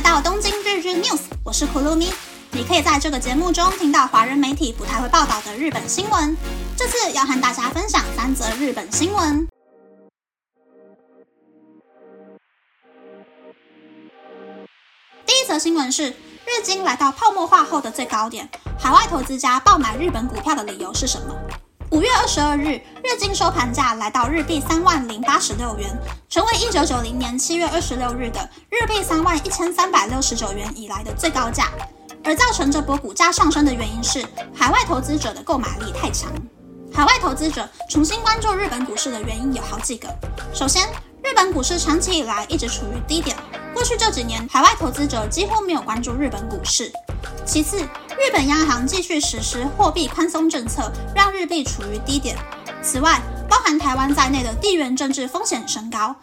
来到东京日日 News，我是库鲁咪。你可以在这个节目中听到华人媒体不太会报道的日本新闻。这次要和大家分享三则日本新闻。第一则新闻是，日经来到泡沫化后的最高点，海外投资家爆买日本股票的理由是什么？五月二十二日，日经收盘价来到日币三万零八十六元，成为一九九零年七月二十六日的日币三万一千三百六十九元以来的最高价。而造成这波股价上升的原因是海外投资者的购买力太强。海外投资者重新关注日本股市的原因有好几个。首先，日本股市长期以来一直处于低点，过去这几年海外投资者几乎没有关注日本股市。其次，日本央行继续实施货币宽松政策，让日币处于低点。此外，包含台湾在内的地缘政治风险升高。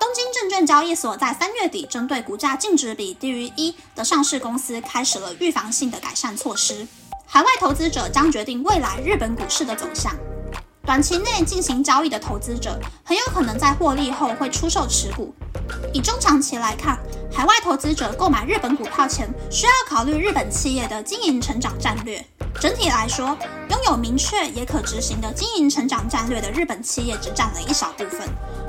东京证券交易所，在三月底针对股价净值比低于一的上市公司开始了预防性的改善措施。海外投资者将决定未来日本股市的走向。短期内进行交易的投资者，很有可能在获利后会出售持股。以中长期来看，海外投资者购买日本股票前，需要考虑日本企业的经营成长战略。整体来说，拥有明确也可执行的经营成长战略的日本企业只占了一小部分。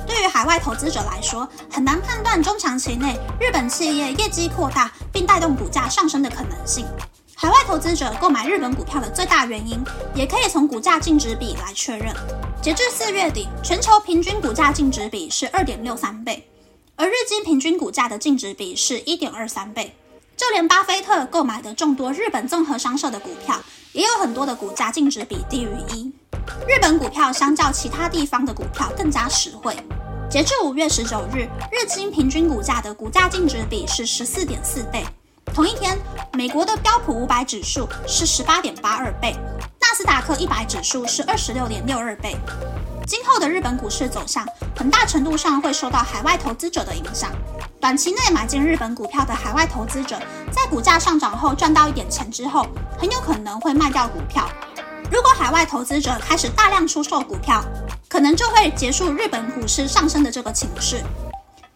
对于海外投资者来说，很难判断中长期内日本企业业绩扩大并带动股价上升的可能性。海外投资者购买日本股票的最大原因，也可以从股价净值比来确认。截至四月底，全球平均股价净值比是二点六三倍。而日经平均股价的净值比是一点二三倍，就连巴菲特购买的众多日本综合商社的股票，也有很多的股价净值比低于一。日本股票相较其他地方的股票更加实惠。截至五月十九日，日经平均股价的股价净值比是十四点四倍。同一天，美国的标普五百指数是十八点八二倍，纳斯达克一百指数是二十六点六二倍。今后的日本股市走向，很大程度上会受到海外投资者的影响。短期内买进日本股票的海外投资者，在股价上涨后赚到一点钱之后，很有可能会卖掉股票。如果海外投资者开始大量出售股票，可能就会结束日本股市上升的这个情势。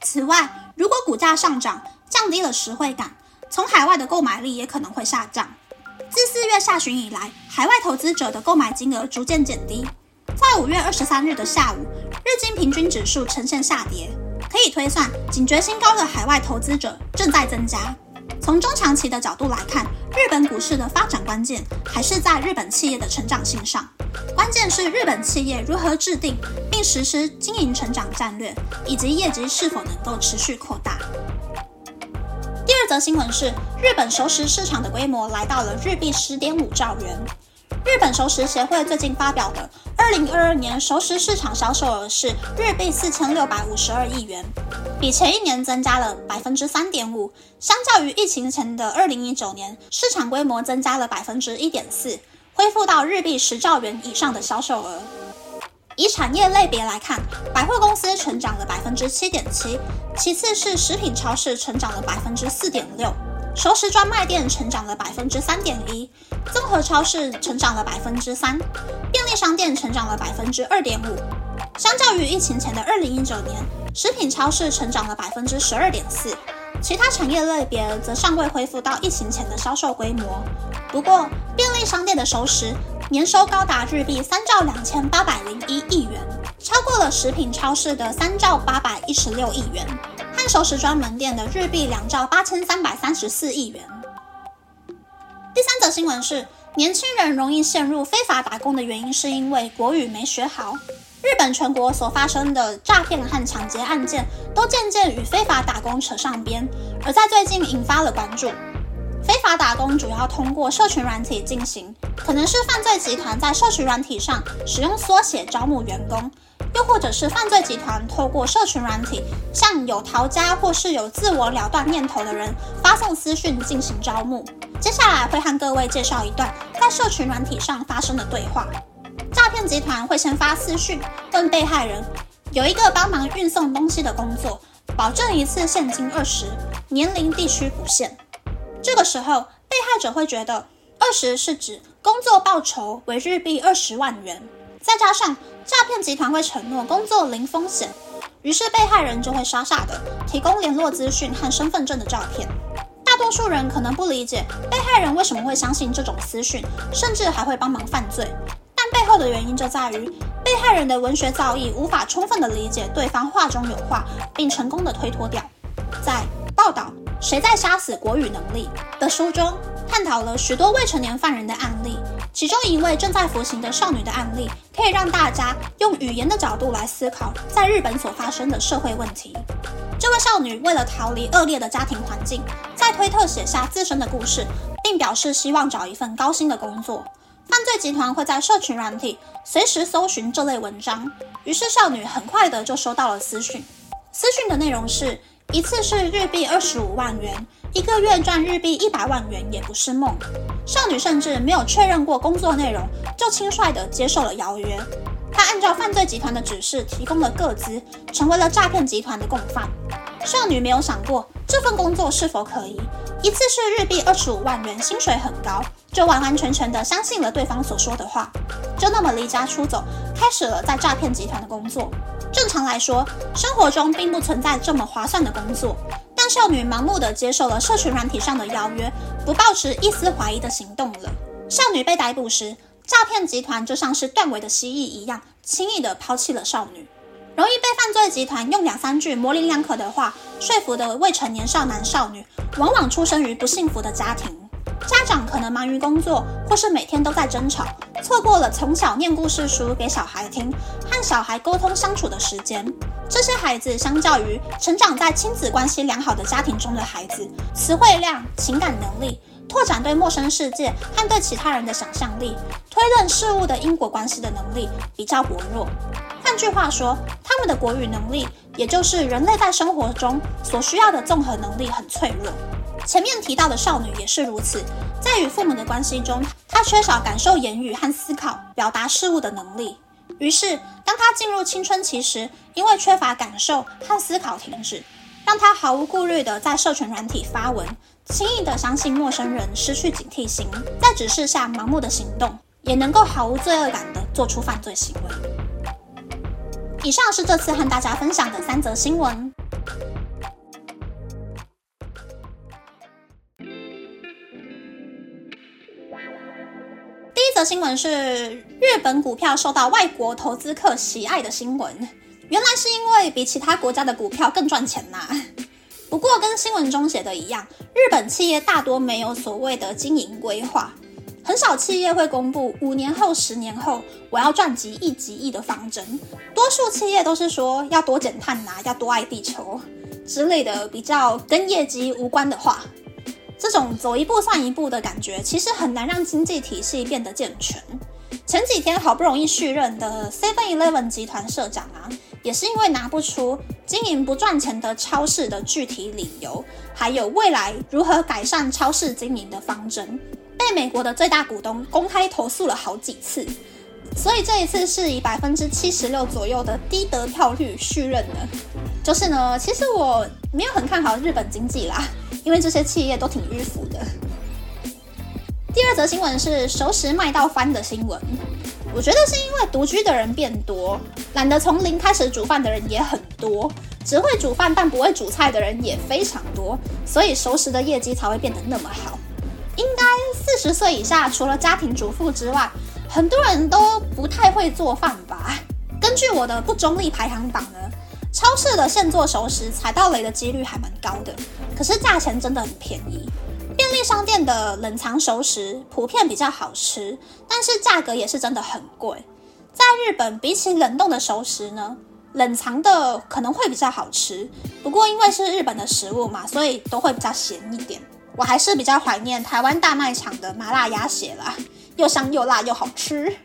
此外，如果股价上涨，降低了实惠感，从海外的购买力也可能会下降。自四月下旬以来，海外投资者的购买金额逐渐减低。在五月二十三日的下午，日经平均指数呈现下跌，可以推算警觉性高的海外投资者正在增加。从中长期的角度来看，日本股市的发展关键还是在日本企业的成长性上，关键是日本企业如何制定并实施经营成长战略，以及业绩是否能够持续扩大。第二则新闻是，日本熟食市场的规模来到了日币十点五兆元。日本熟食协会最近发表的二零二二年熟食市场销售额是日币四千六百五十二亿元，比前一年增加了百分之三点五。相较于疫情前的二零一九年，市场规模增加了百分之一点四，恢复到日币十兆元以上的销售额。以产业类别来看，百货公司成长了百分之七点七，其次是食品超市成长了百分之四点六。熟食专卖店成长了百分之三点一，综合超市成长了百分之三，便利商店成长了百分之二点五。相较于疫情前的二零一九年，食品超市成长了百分之十二点四，其他产业类别则尚未恢复到疫情前的销售规模。不过，便利商店的熟食年收高达日币三兆两千八百零一亿元，超过了食品超市的三兆八百一十六亿元。熟食专门店的日币两兆八千三百三十四亿元。第三则新闻是，年轻人容易陷入非法打工的原因是因为国语没学好。日本全国所发生的诈骗和抢劫案件都渐渐与非法打工扯上边，而在最近引发了关注。非法打工主要通过社群软体进行，可能是犯罪集团在社群软体上使用缩写招募员工。又或者是犯罪集团透过社群软体，向有逃家或是有自我了断念头的人发送私讯进行招募。接下来会和各位介绍一段在社群软体上发生的对话。诈骗集团会先发私讯问被害人，有一个帮忙运送东西的工作，保证一次现金二十，年龄地区不限。这个时候，被害者会觉得二十是指工作报酬为日币二十万元。再加上诈骗集团会承诺工作零风险，于是被害人就会傻傻的提供联络资讯和身份证的照片。大多数人可能不理解被害人为什么会相信这种私讯，甚至还会帮忙犯罪。但背后的原因就在于被害人的文学造诣无法充分的理解对方话中有话，并成功的推脱掉。在报道《谁在杀死国语能力》的书中，探讨了许多未成年犯人的案例，其中一位正在服刑的少女的案例，可以让大家用语言的角度来思考在日本所发生的社会问题。这位少女为了逃离恶劣的家庭环境，在推特写下自身的故事，并表示希望找一份高薪的工作。犯罪集团会在社群软体随时搜寻这类文章，于是少女很快的就收到了私讯。私讯的内容是一次是日币二十五万元，一个月赚日币一百万元也不是梦。少女甚至没有确认过工作内容，就轻率地接受了邀约。她按照犯罪集团的指示提供了个资，成为了诈骗集团的共犯。少女没有想过这份工作是否可疑。一次是日币二十五万元，薪水很高，就完完全全的相信了对方所说的话，就那么离家出走，开始了在诈骗集团的工作。正常来说，生活中并不存在这么划算的工作，但少女盲目的接受了社群软体上的邀约，不抱持一丝怀疑的行动了。少女被逮捕时，诈骗集团就像是断尾的蜥蜴一样，轻易的抛弃了少女。容易被犯罪集团用两三句模棱两可的话说服的未成年少男少女，往往出生于不幸福的家庭，家长可能忙于工作，或是每天都在争吵，错过了从小念故事书给小孩听，和小孩沟通相处的时间。这些孩子相较于成长在亲子关系良好的家庭中的孩子，词汇量、情感能力、拓展对陌生世界和对其他人的想象力、推论事物的因果关系的能力比较薄弱。换句话说，他们的国语能力，也就是人类在生活中所需要的综合能力，很脆弱。前面提到的少女也是如此，在与父母的关系中，她缺少感受言语和思考、表达事物的能力。于是，当她进入青春期时，因为缺乏感受和思考停止，让她毫无顾虑地在社群软体发文，轻易地相信陌生人，失去警惕心，在指示下盲目的行动，也能够毫无罪恶感地做出犯罪行为。以上是这次和大家分享的三则新闻。则新闻是日本股票受到外国投资客喜爱的新闻，原来是因为比其他国家的股票更赚钱呐。不过跟新闻中写的一样，日本企业大多没有所谓的经营规划。很少企业会公布五年后、十年后我要赚几亿、几亿的方针，多数企业都是说要多减碳呐，要多爱地球之类的比较跟业绩无关的话。这种走一步算一步的感觉，其实很难让经济体系变得健全。前几天好不容易续任的 Seven Eleven 集团社长啊，也是因为拿不出经营不赚钱的超市的具体理由，还有未来如何改善超市经营的方针。被美国的最大股东公开投诉了好几次，所以这一次是以百分之七十六左右的低得票率续任的。就是呢，其实我没有很看好日本经济啦，因为这些企业都挺迂腐的。第二则新闻是熟食卖到翻的新闻，我觉得是因为独居的人变多，懒得从零开始煮饭的人也很多，只会煮饭但不会煮菜的人也非常多，所以熟食的业绩才会变得那么好。应该四十岁以下，除了家庭主妇之外，很多人都不太会做饭吧？根据我的不中立排行榜呢，超市的现做熟食踩到雷的几率还蛮高的，可是价钱真的很便宜。便利商店的冷藏熟食普遍比较好吃，但是价格也是真的很贵。在日本，比起冷冻的熟食呢，冷藏的可能会比较好吃，不过因为是日本的食物嘛，所以都会比较咸一点。我还是比较怀念台湾大卖场的麻辣鸭血啦，又香又辣又好吃。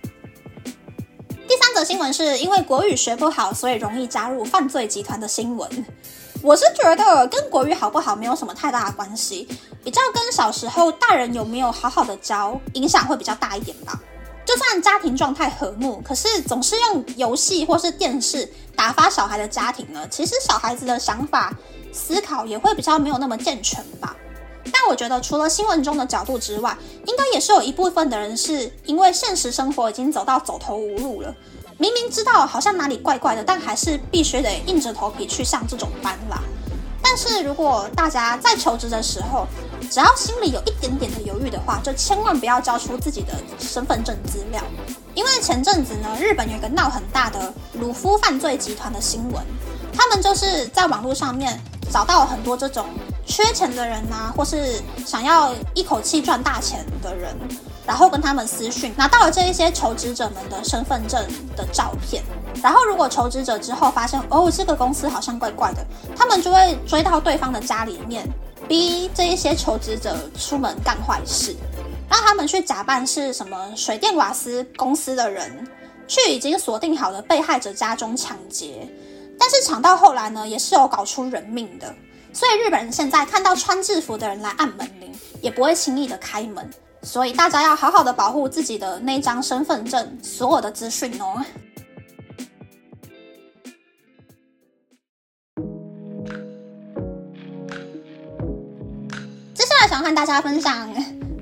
第三则新闻是因为国语学不好，所以容易加入犯罪集团的新闻。我是觉得跟国语好不好没有什么太大的关系，比较跟小时候大人有没有好好的教影响会比较大一点吧。就算家庭状态和睦，可是总是用游戏或是电视打发小孩的家庭呢，其实小孩子的想法思考也会比较没有那么健全吧。但我觉得，除了新闻中的角度之外，应该也是有一部分的人是因为现实生活已经走到走投无路了，明明知道好像哪里怪怪的，但还是必须得硬着头皮去上这种班啦。但是如果大家在求职的时候，只要心里有一点点的犹豫的话，就千万不要交出自己的身份证资料，因为前阵子呢，日本有一个闹很大的鲁夫犯罪集团的新闻，他们就是在网络上面找到了很多这种缺钱的人呐，或是想要一口气赚大钱的人。然后跟他们私讯，拿到了这一些求职者们的身份证的照片。然后如果求职者之后发现，哦，这个公司好像怪怪的，他们就会追到对方的家里面，逼这一些求职者出门干坏事，让他们去假扮是什么水电瓦斯公司的人，去已经锁定好的被害者家中抢劫。但是抢到后来呢，也是有搞出人命的。所以日本人现在看到穿制服的人来按门铃，也不会轻易的开门。所以大家要好好的保护自己的那张身份证所有的资讯哦。接下来想和大家分享，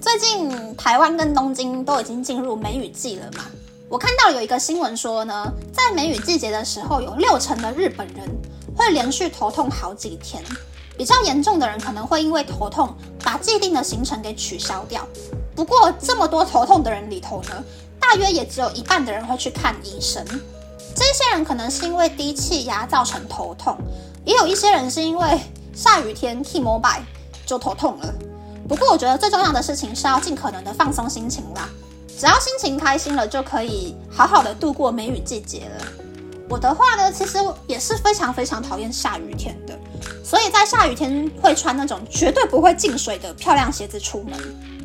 最近台湾跟东京都已经进入梅雨季了嘛？我看到有一个新闻说呢，在梅雨季节的时候，有六成的日本人会连续头痛好几天，比较严重的人可能会因为头痛把既定的行程给取消掉。不过，这么多头痛的人里头呢，大约也只有一半的人会去看医生。这些人可能是因为低气压造成头痛，也有一些人是因为下雨天 T mobile 就头痛了。不过，我觉得最重要的事情是要尽可能的放松心情啦。只要心情开心了，就可以好好的度过梅雨季节了。我的话呢，其实也是非常非常讨厌下雨天的，所以在下雨天会穿那种绝对不会进水的漂亮鞋子出门。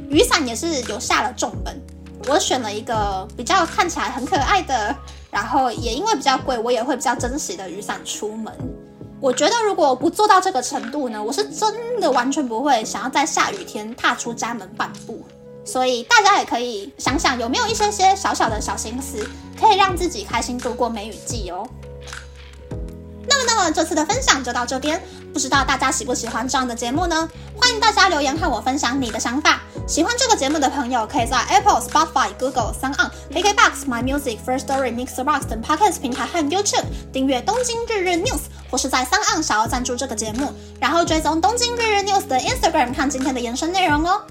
雨伞也是有下了重本，我选了一个比较看起来很可爱的，然后也因为比较贵，我也会比较珍惜的雨伞出门。我觉得如果不做到这个程度呢，我是真的完全不会想要在下雨天踏出家门半步。所以大家也可以想想有没有一些些小小的小心思，可以让自己开心度过梅雨季哦。那么，那么这次的分享就到这边，不知道大家喜不喜欢这样的节目呢？欢迎大家留言和我分享你的想法。喜欢这个节目的朋友，可以在 Apple、Spotify、Google、s o n KKBox、My Music、First Story、Mixbox 等 Podcast 平台和 YouTube 订阅《东京日日 News》，或是在 s o n 想要赞助这个节目，然后追踪《东京日日 News》的 Instagram 看今天的延伸内容哦。